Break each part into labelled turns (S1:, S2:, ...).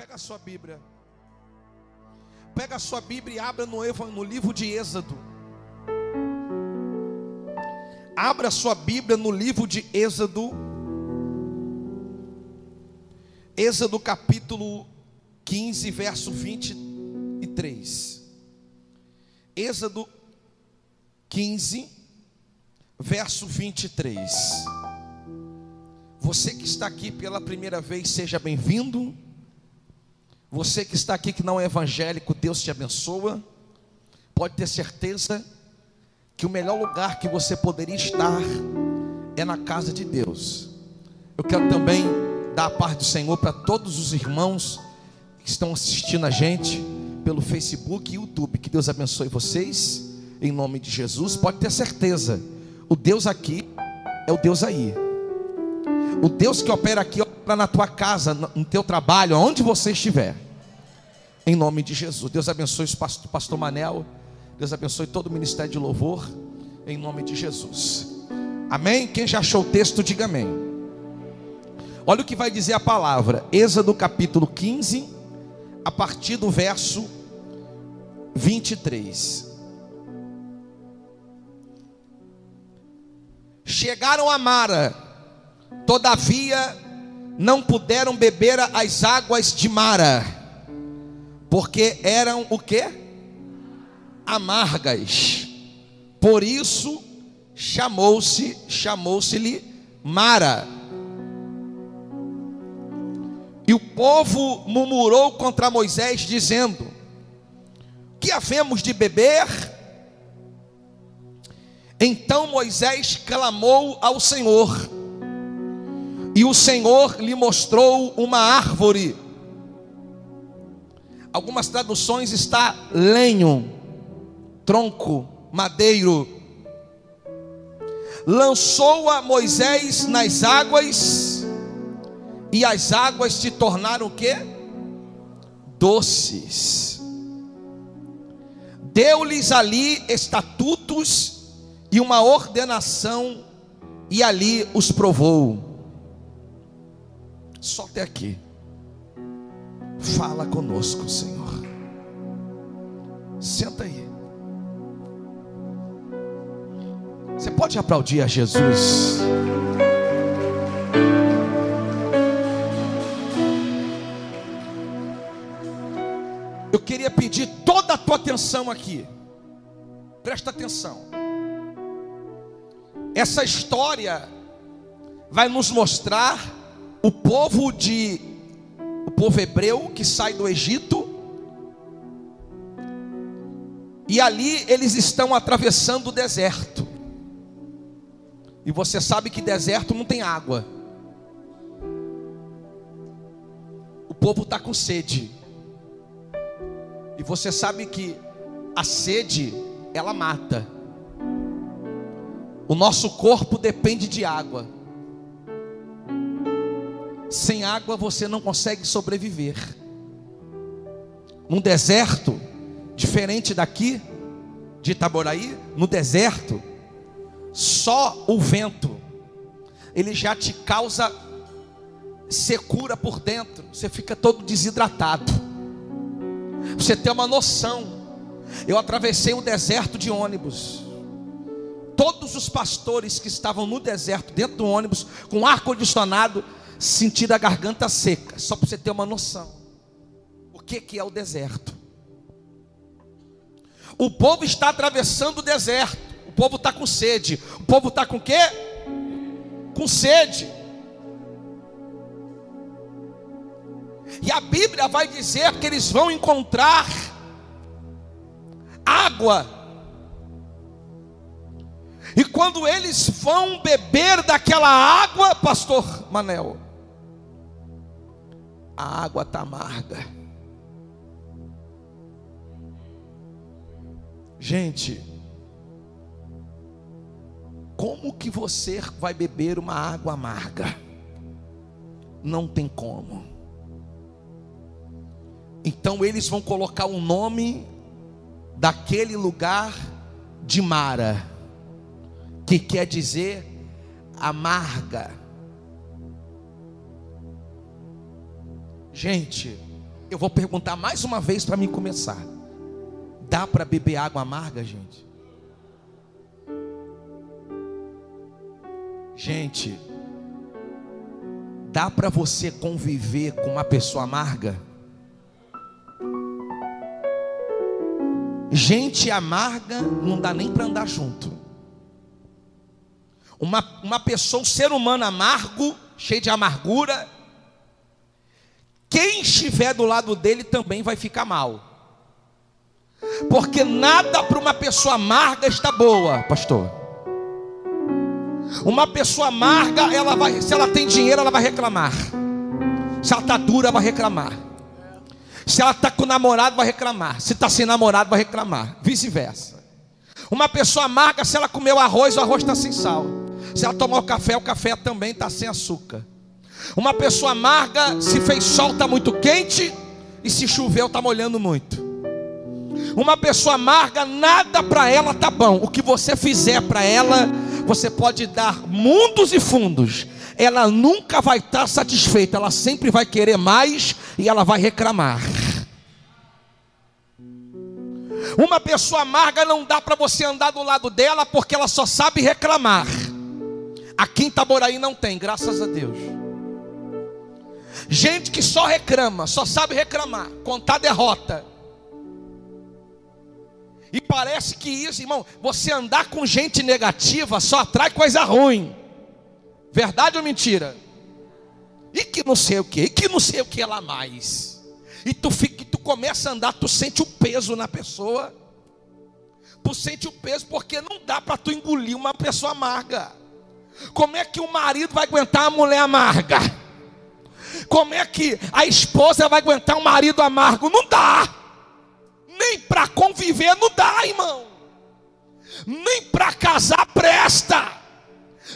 S1: Pega a sua Bíblia. Pega a sua Bíblia e abra no, no livro de Êxodo. Abra a sua Bíblia no livro de Êxodo. Êxodo capítulo 15, verso 23. Êxodo 15, verso 23. Você que está aqui pela primeira vez, seja bem-vindo. Você que está aqui que não é evangélico, Deus te abençoa. Pode ter certeza que o melhor lugar que você poderia estar é na casa de Deus. Eu quero também dar a paz do Senhor para todos os irmãos que estão assistindo a gente pelo Facebook e YouTube. Que Deus abençoe vocês, em nome de Jesus. Pode ter certeza, o Deus aqui é o Deus aí. O Deus que opera aqui na tua casa, no teu trabalho, aonde você estiver. Em nome de Jesus. Deus abençoe o pastor Manel. Deus abençoe todo o ministério de louvor. Em nome de Jesus. Amém? Quem já achou o texto, diga amém. Olha o que vai dizer a palavra. Êxodo capítulo 15, a partir do verso 23. Chegaram a Mara, todavia não puderam beber as águas de Mara, porque eram o que? Amargas. Por isso chamou-se, chamou-se-lhe Mara. E o povo murmurou contra Moisés, dizendo: Que havemos de beber? Então Moisés clamou ao Senhor, e o Senhor lhe mostrou uma árvore. Algumas traduções está lenho, tronco, madeiro. Lançou a Moisés nas águas, e as águas se tornaram o que? Doces. Deu-lhes ali estatutos e uma ordenação, e ali os provou. Só até aqui. Fala conosco, Senhor. Senta aí. Você pode aplaudir a Jesus? Eu queria pedir toda a tua atenção aqui. Presta atenção. Essa história vai nos mostrar o povo de o povo hebreu que sai do Egito e ali eles estão atravessando o deserto. E você sabe que deserto não tem água. O povo está com sede. E você sabe que a sede, ela mata. O nosso corpo depende de água. Sem água você não consegue sobreviver. Num deserto, diferente daqui, de Itaboraí, no deserto, só o vento, ele já te causa secura por dentro, você fica todo desidratado. Você tem uma noção. Eu atravessei o deserto de ônibus todos os pastores que estavam no deserto, dentro do ônibus, com ar condicionado, sentiram a garganta seca, só para você ter uma noção. O que, que é o deserto? O povo está atravessando o deserto, o povo está com sede. O povo está com quê? Com sede. E a Bíblia vai dizer que eles vão encontrar água e quando eles vão beber daquela água, pastor Manel, a água está amarga. Gente, como que você vai beber uma água amarga? Não tem como. Então eles vão colocar o nome daquele lugar de Mara que quer dizer amarga. Gente, Eu vou perguntar mais uma vez para mim começar. Dá para beber água amarga, gente? Gente, dá para você conviver com uma pessoa amarga? Gente amarga não dá nem para andar junto. Uma, uma pessoa, um ser humano amargo, cheio de amargura, estiver do lado dele também vai ficar mal. Porque nada para uma pessoa amarga está boa, pastor. Uma pessoa amarga, ela vai, se ela tem dinheiro, ela vai reclamar. Se ela está dura, vai reclamar. Se ela está com namorado, vai reclamar. Se está sem namorado, vai reclamar. Vice-versa. Uma pessoa amarga, se ela comeu arroz, o arroz está sem sal. Se ela tomar o café, o café também está sem açúcar. Uma pessoa amarga, se fez sol, está muito quente. E se choveu, está molhando muito. Uma pessoa amarga, nada para ela tá bom. O que você fizer para ela, você pode dar mundos e fundos. Ela nunca vai estar tá satisfeita, ela sempre vai querer mais e ela vai reclamar. Uma pessoa amarga não dá para você andar do lado dela porque ela só sabe reclamar. Aqui em Itaboraí não tem, graças a Deus. Gente que só reclama, só sabe reclamar, contar derrota. E parece que isso, irmão, você andar com gente negativa só atrai coisa ruim. Verdade ou mentira? E que não sei o que, e que não sei o que lá mais. E tu fica, tu começa a andar, tu sente o peso na pessoa. Tu sente o peso porque não dá para tu engolir uma pessoa amarga. Como é que o marido vai aguentar a mulher amarga? Como é que a esposa vai aguentar um marido amargo? Não dá. Nem para conviver não dá, irmão. Nem para casar presta.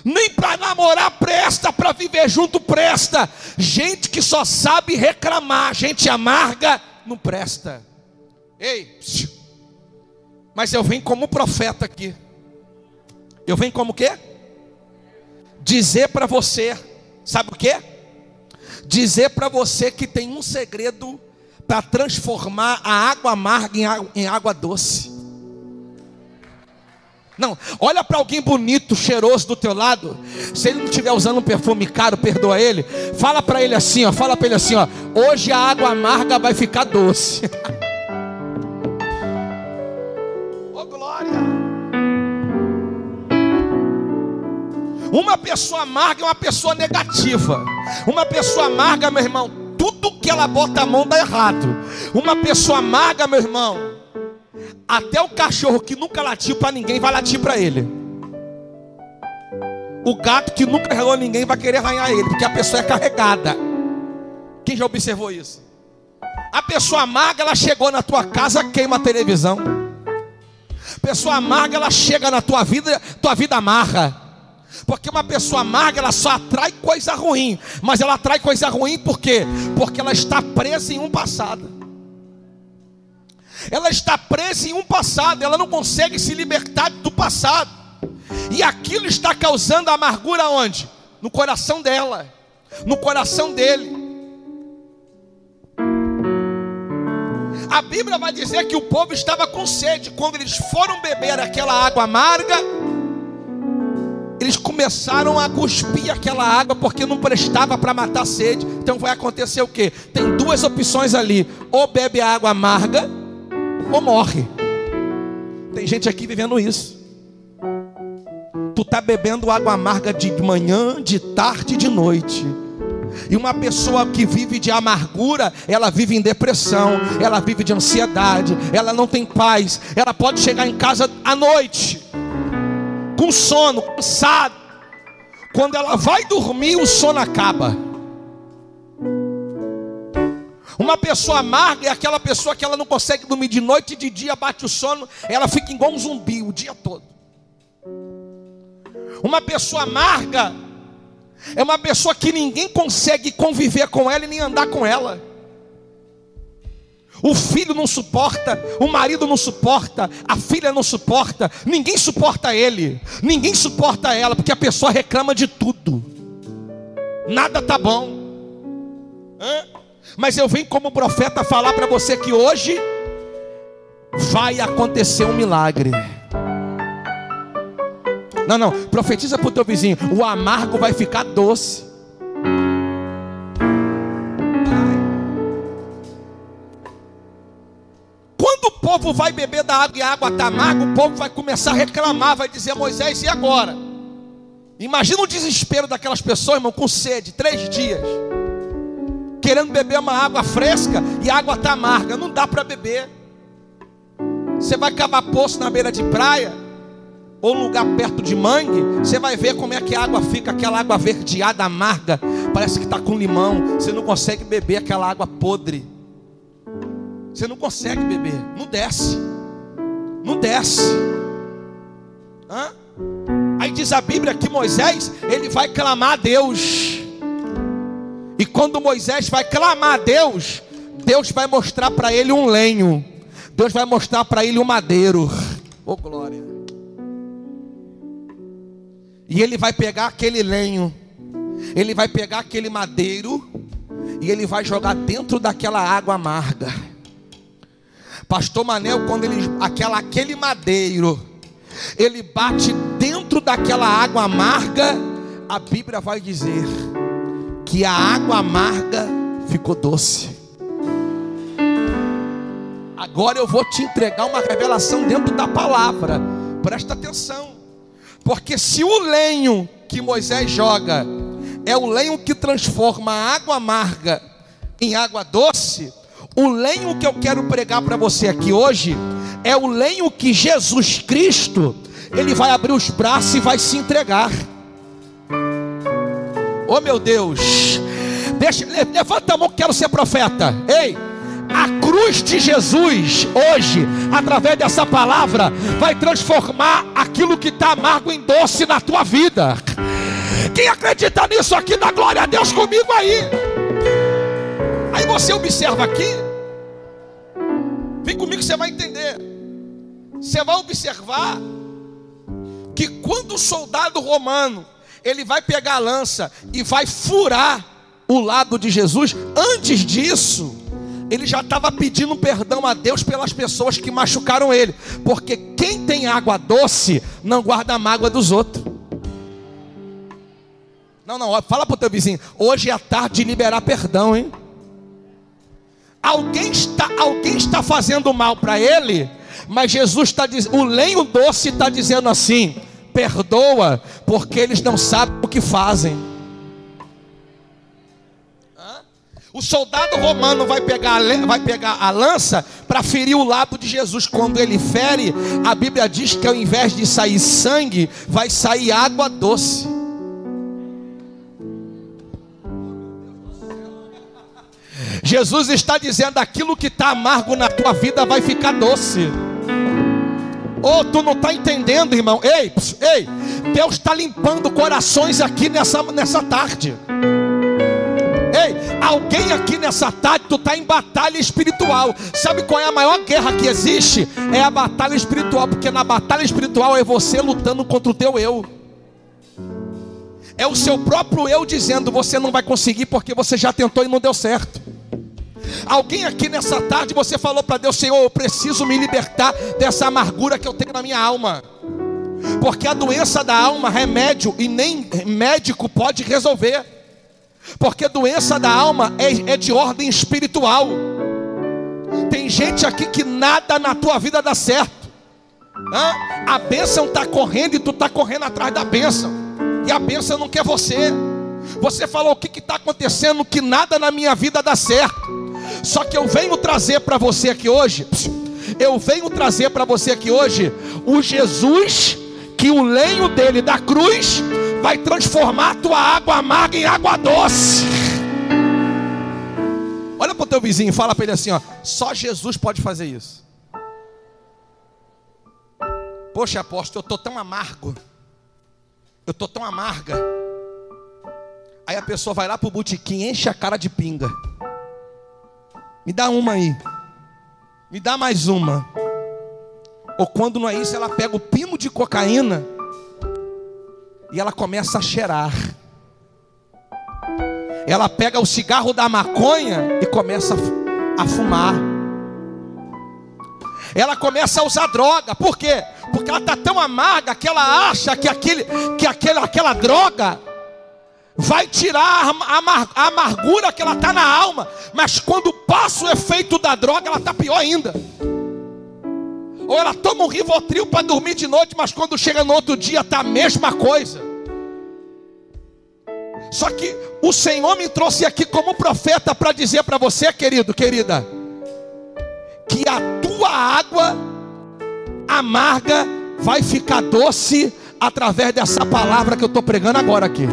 S1: Nem para namorar presta, para viver junto presta. Gente que só sabe reclamar, gente amarga não presta. Ei, mas eu venho como profeta aqui. Eu venho como quê? Dizer para você, sabe o quê? Dizer para você que tem um segredo para transformar a água amarga em água, em água doce. Não, olha para alguém bonito, cheiroso do teu lado. Se ele não estiver usando um perfume caro, perdoa ele. Fala para ele assim, ó, fala para ele assim, ó. Hoje a água amarga vai ficar doce. glória! Uma pessoa amarga é uma pessoa negativa. Uma pessoa amarga, meu irmão, tudo que ela bota a mão dá errado. Uma pessoa amarga, meu irmão, até o cachorro que nunca latiu para ninguém vai latir para ele. O gato que nunca arranhou ninguém vai querer arranhar ele, porque a pessoa é carregada. Quem já observou isso? A pessoa amarga, ela chegou na tua casa, queima a televisão. Pessoa amarga, ela chega na tua vida, tua vida amarra. Porque uma pessoa amarga, ela só atrai coisa ruim. Mas ela atrai coisa ruim por quê? Porque ela está presa em um passado. Ela está presa em um passado, ela não consegue se libertar do passado. E aquilo está causando amargura onde? No coração dela, no coração dele. A Bíblia vai dizer que o povo estava com sede quando eles foram beber aquela água amarga eles começaram a cuspir aquela água porque não prestava para matar a sede. Então vai acontecer o que? Tem duas opções ali: ou bebe a água amarga, ou morre. Tem gente aqui vivendo isso. Tu está bebendo água amarga de manhã, de tarde e de noite. E uma pessoa que vive de amargura, ela vive em depressão, ela vive de ansiedade, ela não tem paz, ela pode chegar em casa à noite com sono, cansado. Quando ela vai dormir, o sono acaba. Uma pessoa amarga é aquela pessoa que ela não consegue dormir de noite e de dia, bate o sono, ela fica igual um zumbi o dia todo. Uma pessoa amarga é uma pessoa que ninguém consegue conviver com ela e nem andar com ela o filho não suporta, o marido não suporta, a filha não suporta, ninguém suporta ele, ninguém suporta ela, porque a pessoa reclama de tudo, nada tá bom. Hã? Mas eu venho como profeta falar para você que hoje vai acontecer um milagre. Não, não, profetiza para o teu vizinho: o amargo vai ficar doce. Povo vai beber da água e a água está amarga, o povo vai começar a reclamar, vai dizer: Moisés, e agora? Imagina o desespero daquelas pessoas, irmão, com sede, três dias, querendo beber uma água fresca e a água está amarga, não dá para beber. Você vai cavar poço na beira de praia, ou lugar perto de mangue, você vai ver como é que a água fica, aquela água verdeada, amarga, parece que está com limão. Você não consegue beber aquela água podre. Você não consegue beber, não desce, não desce. Hã? Aí diz a Bíblia que Moisés, ele vai clamar a Deus. E quando Moisés vai clamar a Deus, Deus vai mostrar para ele um lenho. Deus vai mostrar para ele um madeiro. Oh glória. E ele vai pegar aquele lenho, ele vai pegar aquele madeiro e ele vai jogar dentro daquela água amarga. Pastor Manel, quando ele aquela aquele madeiro, ele bate dentro daquela água amarga, a Bíblia vai dizer que a água amarga ficou doce. Agora eu vou te entregar uma revelação dentro da palavra. Presta atenção. Porque se o lenho que Moisés joga é o lenho que transforma a água amarga em água doce, o lenho que eu quero pregar para você aqui hoje é o lenho que Jesus Cristo, ele vai abrir os braços e vai se entregar. Oh meu Deus, Deixa, levanta a mão que quero ser profeta. Ei, a cruz de Jesus, hoje, através dessa palavra, vai transformar aquilo que está amargo em doce na tua vida. Quem acredita nisso aqui, dá glória a Deus comigo aí. Aí você observa aqui, vem comigo que você vai entender. Você vai observar que quando o soldado romano ele vai pegar a lança e vai furar o lado de Jesus, antes disso, ele já estava pedindo perdão a Deus pelas pessoas que machucaram ele, porque quem tem água doce não guarda a mágoa dos outros. Não, não, fala para o teu vizinho, hoje é a tarde de liberar perdão, hein? Alguém está, alguém está fazendo mal para ele, mas Jesus está dizendo, o lenho doce está dizendo assim: perdoa, porque eles não sabem o que fazem. O soldado romano vai pegar, a, vai pegar a lança para ferir o lado de Jesus. Quando ele fere, a Bíblia diz que ao invés de sair sangue, vai sair água doce. Jesus está dizendo: aquilo que está amargo na tua vida vai ficar doce. Oh, tu não está entendendo, irmão? Ei, ei, Deus está limpando corações aqui nessa, nessa tarde. Ei, alguém aqui nessa tarde, tu está em batalha espiritual. Sabe qual é a maior guerra que existe? É a batalha espiritual, porque na batalha espiritual é você lutando contra o teu eu. É o seu próprio eu dizendo: você não vai conseguir porque você já tentou e não deu certo. Alguém aqui nessa tarde você falou para Deus: Senhor, eu preciso me libertar dessa amargura que eu tenho na minha alma. Porque a doença da alma, remédio e nem médico pode resolver. Porque doença da alma é, é de ordem espiritual. Tem gente aqui que nada na tua vida dá certo. Hã? A bênção está correndo e tu está correndo atrás da bênção. E a bênção não quer você. Você falou o que está acontecendo, que nada na minha vida dá certo. Só que eu venho trazer para você aqui hoje, eu venho trazer para você aqui hoje o Jesus que o lenho dele da cruz vai transformar a tua água amarga em água doce. Olha para o teu vizinho fala para ele assim: ó, só Jesus pode fazer isso. Poxa, apóstolo, eu estou tão amargo. Eu estou tão amarga. Aí a pessoa vai lá para o botequim, enche a cara de pinga. Me dá uma aí. Me dá mais uma. Ou quando não é isso, ela pega o pino de cocaína e ela começa a cheirar. ela pega o cigarro da maconha e começa a fumar. Ela começa a usar droga, por quê? Porque ela está tão amarga que ela acha que, aquele, que aquele, aquela droga vai tirar a, amar, a amargura que ela está na alma, mas quando passa o efeito da droga, ela está pior ainda. Ou ela toma um rivotril para dormir de noite, mas quando chega no outro dia está a mesma coisa. Só que o Senhor me trouxe aqui como profeta para dizer para você, querido, querida, que a tua água amarga vai ficar doce através dessa palavra que eu estou pregando agora aqui.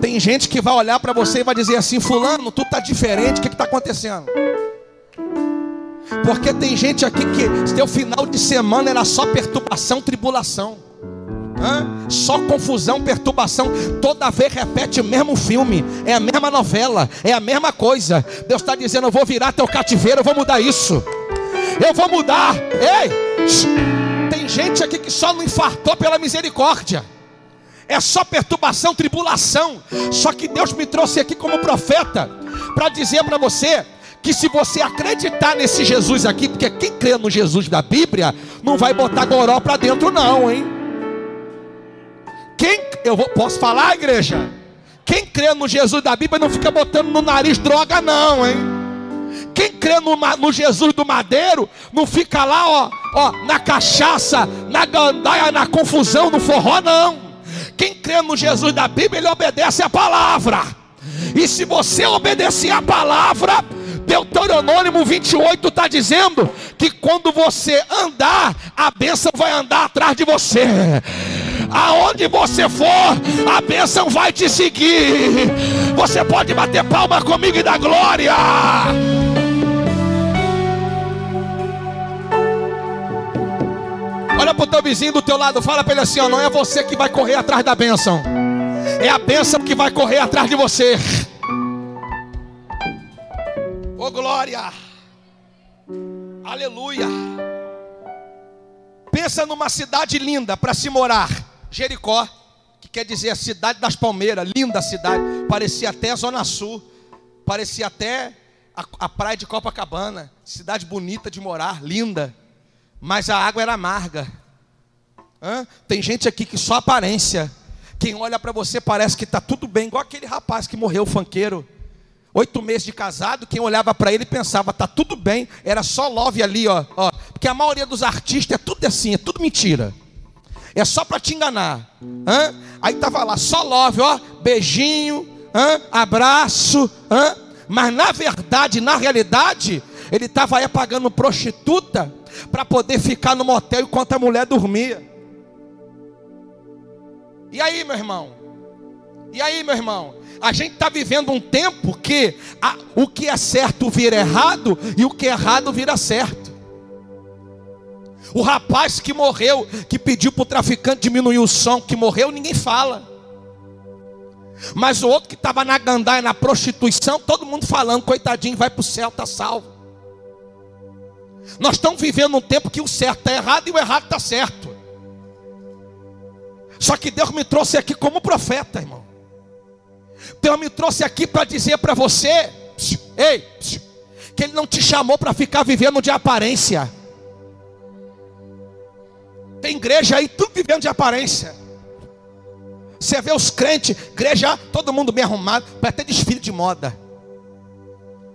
S1: Tem gente que vai olhar para você e vai dizer assim: Fulano, tu tá diferente, o que está acontecendo? Porque tem gente aqui que seu final de semana era só perturbação, tribulação. Hã? Só confusão, perturbação. Toda vez repete o mesmo filme, é a mesma novela, é a mesma coisa. Deus está dizendo: Eu vou virar teu cativeiro, eu vou mudar isso. Eu vou mudar. Ei, tem gente aqui que só não infartou pela misericórdia. É só perturbação, tribulação. Só que Deus me trouxe aqui como profeta para dizer para você que se você acreditar nesse Jesus aqui, porque quem crê no Jesus da Bíblia não vai botar goró para dentro não, hein? Quem eu vou, posso falar, igreja? Quem crê no Jesus da Bíblia não fica botando no nariz droga, não, hein? Quem crê no, no, Jesus do madeiro não fica lá, ó, ó, na cachaça, na gandaia, na confusão, no forró, não. Quem crê no Jesus da Bíblia, ele obedece a palavra. E se você obedecer a palavra, Deuteronômio 28 está dizendo que quando você andar, a bênção vai andar atrás de você. Aonde você for, a bênção vai te seguir. Você pode bater palma comigo e dar glória. Olha para o teu vizinho do teu lado, fala para ele assim: ó, não é você que vai correr atrás da bênção, é a bênção que vai correr atrás de você. Oh glória! Aleluia! Pensa numa cidade linda para se morar. Jericó, que quer dizer a cidade das palmeiras, linda cidade, parecia até Zona Sul, parecia até a, a praia de Copacabana, cidade bonita de morar, linda, mas a água era amarga. Hã? Tem gente aqui que só aparência, quem olha para você parece que está tudo bem, igual aquele rapaz que morreu, fanqueiro. Oito meses de casado, quem olhava para ele pensava, tá tudo bem, era só love ali, ó, ó. Porque a maioria dos artistas é tudo assim, é tudo mentira é só para te enganar. Hã? Aí estava lá, só love, ó, beijinho, hã? abraço, hã? mas na verdade, na realidade, ele estava aí pagando prostituta para poder ficar no motel enquanto a mulher dormia. E aí, meu irmão? E aí, meu irmão? A gente está vivendo um tempo que a, o que é certo vira errado e o que é errado vira certo. O rapaz que morreu, que pediu para o traficante diminuir o som, que morreu, ninguém fala. Mas o outro que estava na gandaia, na prostituição, todo mundo falando, coitadinho, vai para o céu, está salvo. Nós estamos vivendo um tempo que o certo está errado e o errado está certo. Só que Deus me trouxe aqui como profeta, irmão. Deus me trouxe aqui para dizer para você, ei, que Ele não te chamou para ficar vivendo de aparência. Tem igreja aí, tudo vivendo de aparência. Você vê os crentes, igreja, todo mundo bem arrumado, para ter desfile de moda.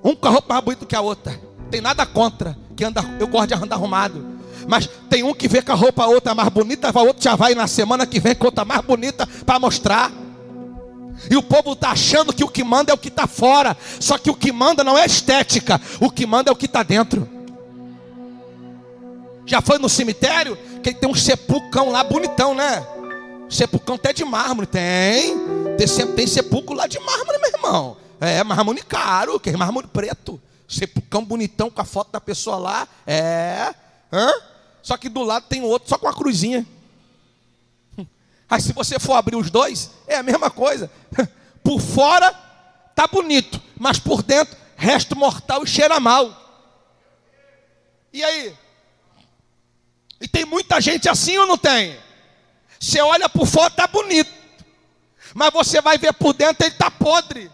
S1: Um com a roupa mais bonita que a outra. Tem nada contra que anda, eu gosto de andar arrumado. Mas tem um que vê com a roupa outra mais bonita, o outro já vai na semana que vem com outra mais bonita para mostrar. E o povo está achando que o que manda é o que está fora. Só que o que manda não é estética, o que manda é o que está dentro. Já foi no cemitério? Que tem um sepulcão lá bonitão, né? Sepulcão até de mármore. Tem. Tem, tem sepulcro lá de mármore, meu irmão. É, mármore caro, que é mármore preto. Sepulcão bonitão com a foto da pessoa lá. É. Hã? Só que do lado tem outro só com a cruzinha. Aí se você for abrir os dois, é a mesma coisa. Por fora tá bonito, mas por dentro resto mortal e cheira mal. E aí? E tem muita gente assim ou não tem? Você olha por fora, está bonito. Mas você vai ver por dentro, ele está podre,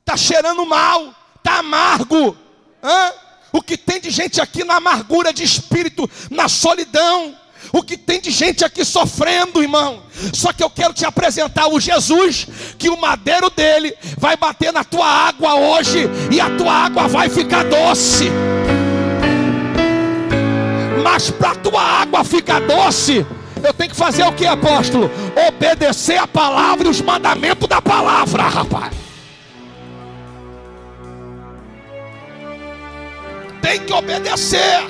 S1: está cheirando mal, está amargo. Hã? O que tem de gente aqui na amargura de espírito, na solidão, o que tem de gente aqui sofrendo, irmão. Só que eu quero te apresentar o Jesus, que o madeiro dele vai bater na tua água hoje, e a tua água vai ficar doce. Mas para a tua água ficar doce, eu tenho que fazer o que, apóstolo? Obedecer a palavra e os mandamentos da palavra, rapaz. Tem que obedecer.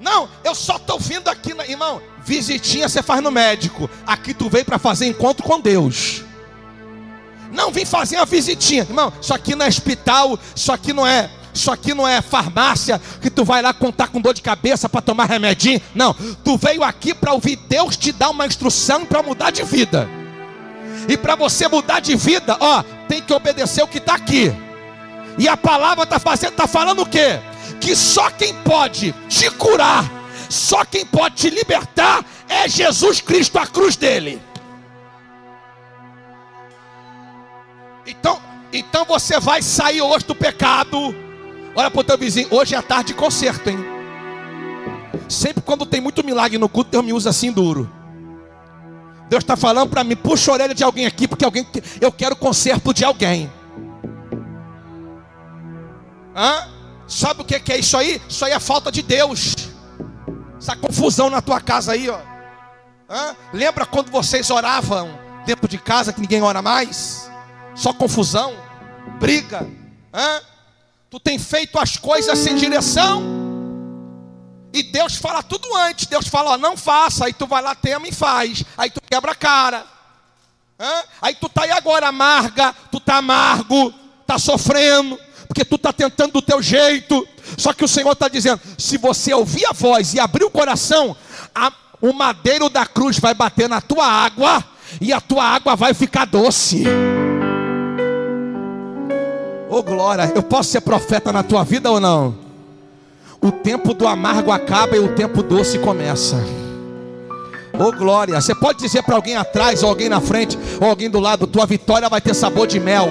S1: Não, eu só estou vindo aqui, irmão. Visitinha você faz no médico. Aqui tu veio para fazer encontro com Deus. Não vim fazer uma visitinha, irmão. Isso aqui não é hospital, isso aqui não é, isso aqui não é farmácia que tu vai lá contar com dor de cabeça para tomar remedinho. Não, tu veio aqui para ouvir Deus te dar uma instrução para mudar de vida. E para você mudar de vida, ó, tem que obedecer o que está aqui. E a palavra está fazendo, está falando o quê? que só quem pode te curar, só quem pode te libertar é Jesus Cristo, a cruz dele. Então, então você vai sair hoje do pecado. Olha para o teu vizinho, hoje é tarde de conserto, hein? Sempre quando tem muito milagre no culto, Deus me usa assim duro. Deus está falando para mim, puxa a orelha de alguém aqui, porque alguém, eu quero conserto de alguém. Hã? Sabe o que é isso aí? Isso aí é falta de Deus. Essa confusão na tua casa aí, ó. Hã? Lembra quando vocês oravam dentro de casa que ninguém ora mais? Só confusão, briga. Hã? Tu tem feito as coisas sem direção. E Deus fala tudo antes. Deus fala, ó, não faça. Aí tu vai lá, tema e faz. Aí tu quebra a cara. Hã? Aí tu tá aí agora amarga, tu tá amargo, tá sofrendo porque tu está tentando do teu jeito. Só que o Senhor está dizendo: se você ouvir a voz e abrir o coração, a, o madeiro da cruz vai bater na tua água e a tua água vai ficar doce. Ô oh, glória, eu posso ser profeta na tua vida ou não? O tempo do amargo acaba e o tempo doce começa. Ô oh, glória, você pode dizer para alguém atrás, ou alguém na frente, ou alguém do lado: tua vitória vai ter sabor de mel.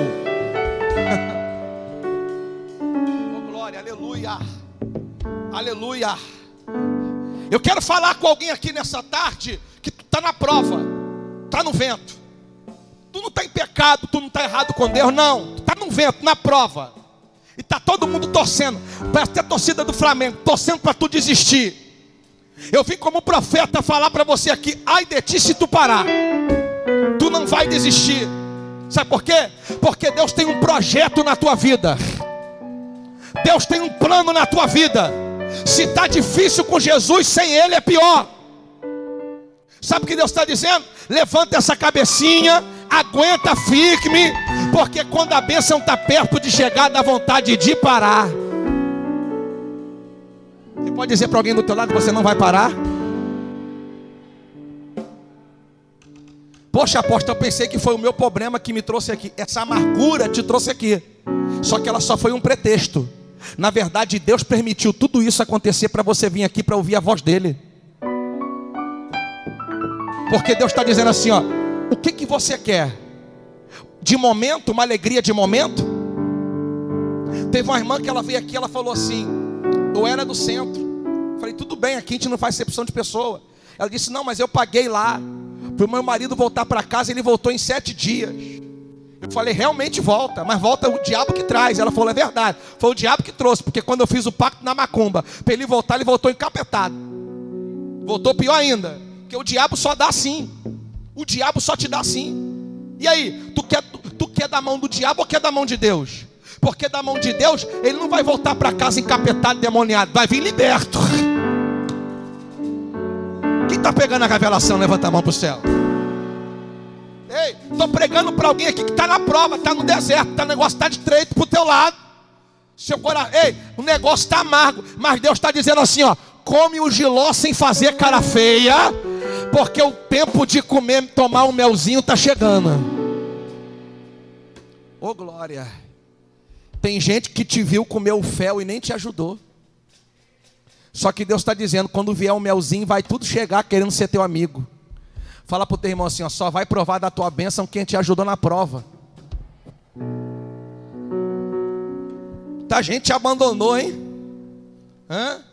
S1: Aleluia. Eu quero falar com alguém aqui nessa tarde que está na prova, está no vento. Tu não está em pecado, tu não está errado com Deus, não. Tu está no vento, na prova. E está todo mundo torcendo. Parece ter a torcida do Flamengo, torcendo para tu desistir. Eu vim como profeta falar para você aqui: ai de ti se tu parar. Tu não vai desistir. Sabe por quê? Porque Deus tem um projeto na tua vida. Deus tem um plano na tua vida. Se está difícil com Jesus, sem Ele é pior. Sabe o que Deus está dizendo? Levanta essa cabecinha, aguenta firme, porque quando a bênção está perto de chegar, dá vontade de parar. Você pode dizer para alguém do teu lado que você não vai parar? Poxa, apóstolo, eu pensei que foi o meu problema que me trouxe aqui. Essa amargura te trouxe aqui. Só que ela só foi um pretexto. Na verdade, Deus permitiu tudo isso acontecer para você vir aqui para ouvir a voz dele. Porque Deus está dizendo assim: ó, o que, que você quer? De momento, uma alegria de momento? Teve uma irmã que ela veio aqui, ela falou assim: eu era do centro. Falei, tudo bem, aqui a gente não faz excepção de pessoa. Ela disse: não, mas eu paguei lá. Para o meu marido voltar para casa, ele voltou em sete dias. Eu falei, realmente volta, mas volta o diabo que traz. Ela falou, é verdade. Foi o diabo que trouxe, porque quando eu fiz o pacto na macumba, para ele voltar, ele voltou encapetado. Voltou pior ainda, porque o diabo só dá assim. O diabo só te dá assim. E aí, tu quer, tu, tu quer da mão do diabo ou quer da mão de Deus? Porque da mão de Deus, ele não vai voltar para casa encapetado, demoniado, vai vir liberto. Quem está pegando a revelação, levanta a mão para o céu. Estou pregando para alguém aqui que está na prova, está no deserto, tá, o negócio está de treito para o teu lado. Seu coração, ei, o negócio está amargo, mas Deus está dizendo assim: ó, come o giló sem fazer cara feia, porque o tempo de comer, tomar um melzinho está chegando. Ô oh, glória! Tem gente que te viu comer o fel e nem te ajudou. Só que Deus está dizendo: quando vier o melzinho, vai tudo chegar querendo ser teu amigo. Fala para o teu irmão assim: ó, só vai provar da tua bênção quem te ajudou na prova. Muita gente te abandonou, hein? Hã?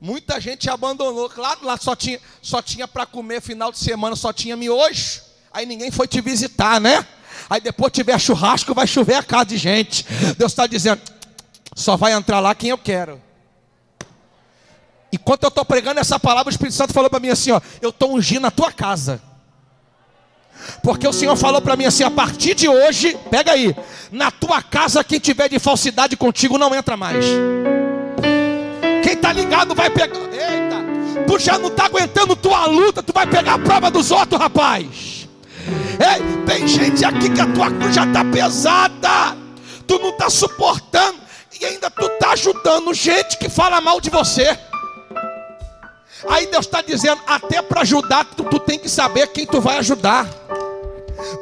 S1: Muita gente te abandonou. Claro, lá só tinha, só tinha para comer final de semana, só tinha miojo. Aí ninguém foi te visitar, né? Aí depois tiver churrasco, vai chover a casa de gente. Deus está dizendo: só vai entrar lá quem eu quero. Enquanto eu estou pregando essa palavra, o Espírito Santo falou para mim assim: ó, eu estou ungindo a tua casa. Porque o Senhor falou para mim assim: a partir de hoje, pega aí, na tua casa, quem tiver de falsidade contigo não entra mais. Quem está ligado vai pegar. Eita, tu já não está aguentando tua luta, tu vai pegar a prova dos outros, rapaz. Ei, tem gente aqui que a tua cruz já está pesada, tu não está suportando, e ainda tu está ajudando gente que fala mal de você. Aí Deus está dizendo, até para ajudar, tu, tu tem que saber quem tu vai ajudar.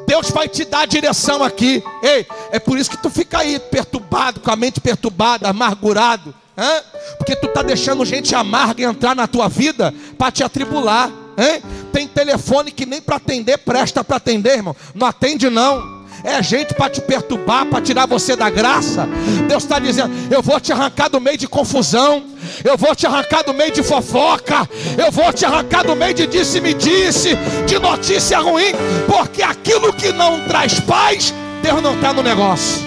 S1: Deus vai te dar a direção aqui. Ei, é por isso que tu fica aí perturbado, com a mente perturbada, amargurado. Hein? Porque tu está deixando gente amarga entrar na tua vida para te atribular. Hein? Tem telefone que nem para atender presta para atender, irmão. Não atende não é gente para te perturbar, para tirar você da graça. Deus está dizendo: Eu vou te arrancar do meio de confusão, eu vou te arrancar do meio de fofoca, eu vou te arrancar do meio de disse-me disse, de notícia ruim, porque aquilo que não traz paz, Deus não está no negócio.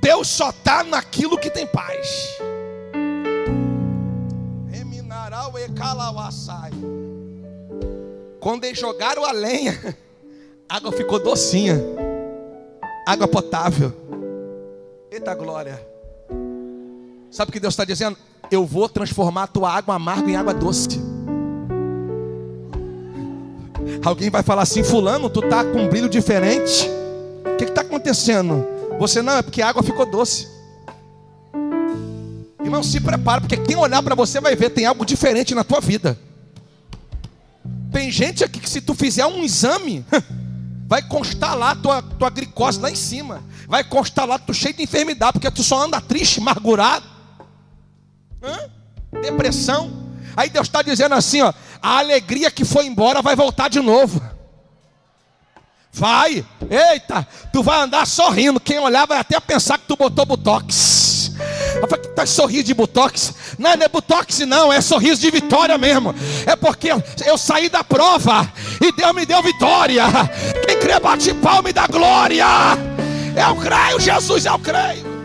S1: Deus só está naquilo que tem paz. Quando eles jogaram a lenha, a água ficou docinha. Água potável. Eita glória. Sabe o que Deus está dizendo? Eu vou transformar a tua água amarga em água doce. Alguém vai falar assim, fulano, tu tá com um brilho diferente. O que está acontecendo? Você não, é porque a água ficou doce. Irmão, se prepara, porque quem olhar para você vai ver, tem algo diferente na tua vida. Tem gente aqui que se tu fizer um exame, vai constar lá tua, tua glicose lá em cima. Vai constar lá tu cheio de enfermidade, porque tu só anda triste, amargurado. Hã? Depressão. Aí Deus está dizendo assim: ó, a alegria que foi embora vai voltar de novo. Vai, eita, tu vai andar sorrindo. Quem olhar vai até pensar que tu botou botox. Eu falei, tá sorriso de botox? Não, não é botox, não, é sorriso de vitória mesmo. É porque eu saí da prova e Deus me deu vitória. Quem crê, bate palma e dá glória. Eu creio, Jesus, eu creio.